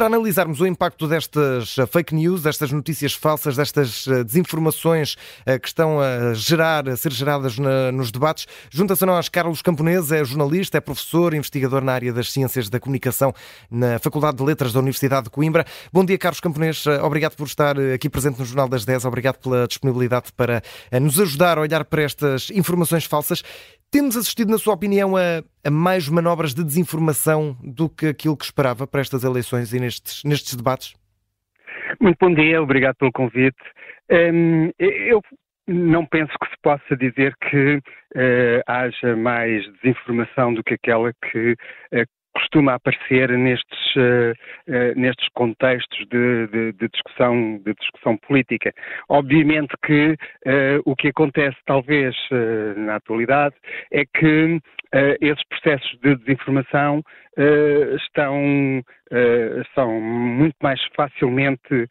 para analisarmos o impacto destas fake news, destas notícias falsas, destas desinformações que estão a gerar, a ser geradas nos debates, junta-se a nós Carlos Camponês, é jornalista, é professor, investigador na área das ciências da comunicação na Faculdade de Letras da Universidade de Coimbra. Bom dia, Carlos Camponês. Obrigado por estar aqui presente no Jornal das 10. Obrigado pela disponibilidade para nos ajudar a olhar para estas informações falsas. Temos assistido, na sua opinião, a, a, mais manobras de desinformação do que aquilo que esperava para estas eleições e nestes, nestes debates? Muito bom dia, obrigado pelo convite. Um, eu não penso que se possa dizer que uh, haja mais desinformação do que aquela que uh, costuma aparecer nestes, uh, uh, nestes contextos de, de, de, discussão, de discussão política. Obviamente que uh, o que acontece, talvez, na atualidade, é que esses processos de desinformação estão são muito mais facilmente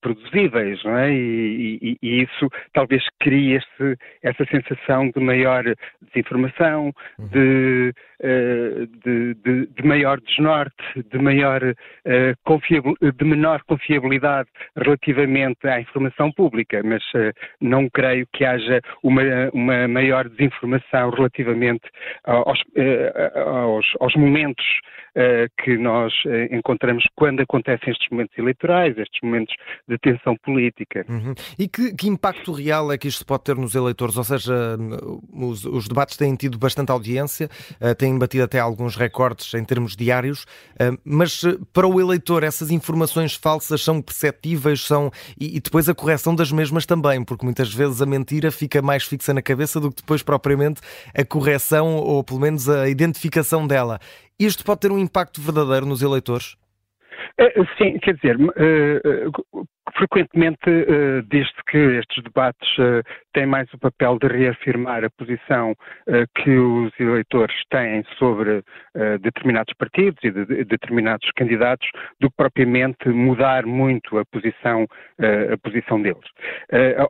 produzíveis, não é? E, e, e, isso talvez crie esse, essa sensação de maior desinformação, uhum. de, uh, de, de, maior desnorte, de maior de menor confiabilidade relativamente à informação pública, mas não creio que haja uma, uma maior desinformação relativamente aos, aos, aos momentos que nós encontramos quando acontecem estes momentos eleitorais, estes momentos de tensão política. Uhum. E que, que, impacto real é que isto pode ter nos eleitores? Ou seja, os, os debates têm tido bastante audiência, uh, têm batido até alguns recordes em termos diários, mas eh, para o eleitor essas informações falsas são perceptíveis são, e, e depois a correção das mesmas também, porque muitas vezes a mentira fica mais fixa na cabeça do que depois propriamente a correção ou pelo menos a identificação dela. Isto pode ter um impacto verdadeiro nos eleitores? Eh, sim, quer dizer, eh, eh, frequentemente desde que estes debates têm mais o papel de reafirmar a posição que os eleitores têm sobre determinados partidos e de determinados candidatos do que propriamente mudar muito a posição, a posição deles.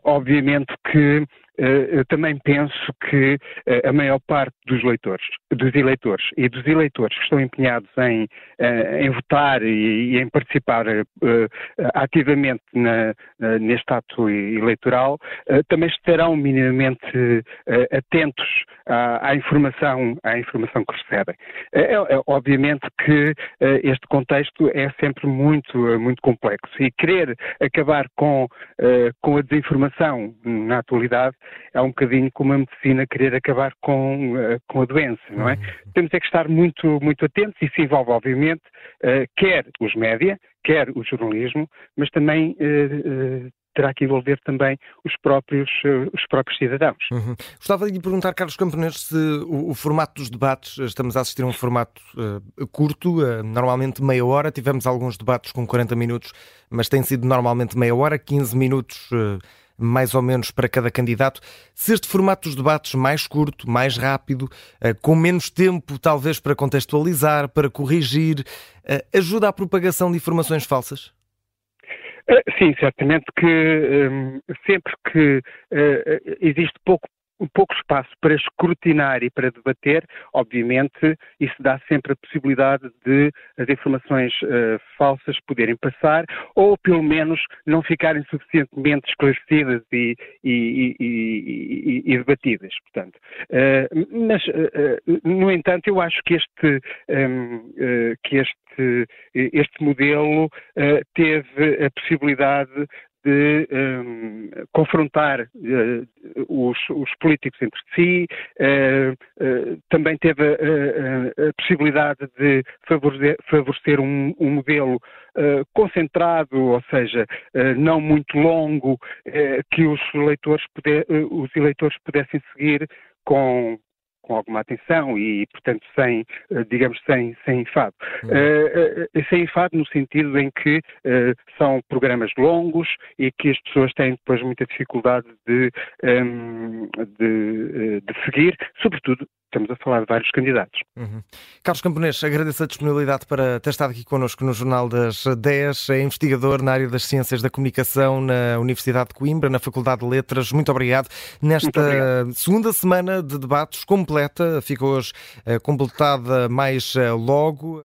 Obviamente que eu também penso que eh, a maior parte dos leitores, dos eleitores e dos eleitores que estão empenhados em, eh, em votar e, em participar ativamente na, neste ato eleitoral também estarão minimamente atentos à, à, informação, à informação que recebem. É, é, obviamente que este contexto é sempre muito, muito complexo e querer acabar com, com a desinformação na atualidade é um bocadinho como a medicina querer acabar com, com a doença, não é? Uhum. Temos é que estar muito, muito atentos e isso envolve, obviamente, quer os média, quer o jornalismo, mas também terá que envolver também os próprios, os próprios cidadãos. Uhum. Gostava de lhe perguntar, Carlos Camponês, se o, o, formato dos debates, estamos a assistir a um formato uh, curto, uh, normalmente meia hora, tivemos alguns debates com 40 minutos, mas tem sido normalmente meia hora, 15 minutos uh, mais ou menos para cada candidato. Se este formato dos debates mais curto, mais rápido, eh, com menos tempo talvez para contextualizar, para corrigir, eh, ajuda à propagação de informações falsas? Eh, sim, certamente que um, sempre que uh, existe pouco pouco espaço para escrutinar e para debater, obviamente, isso dá sempre a possibilidade de as informações uh, falsas poderem passar ou, pelo menos, não ficarem suficientemente esclarecidas e, e, e, e debatidas. Portanto, uh, mas, uh, no entanto, eu acho que este, um, que este, este modelo teve a possibilidade de um, confrontar uh, os, os, políticos entre si, uh, uh, também teve a, a, possibilidade de favorecer, favorecer um, um, modelo concentrado, ou seja, não muito longo, que os puder, os eleitores pudessem seguir com, com alguma atenção e, portanto, sem, eh, digamos, sem, sem enfado. Uh, uh, sem enfado no sentido em que uh, são programas longos e que as pessoas têm depois muita dificuldade de, um, ehm, de, de seguir, sobretudo estamos a falar de vários candidatos. Uhum. Carlos Camponês, agradeço a disponibilidade para ter estado aqui connosco no Jornal das 10, é investigador na área das Ciências da Comunicação na Universidade de Coimbra, na Faculdade de Letras. Muito obrigado. Nesta Muito obrigado. segunda semana de debates completa, ficou hoje uh, completada mais uh, logo.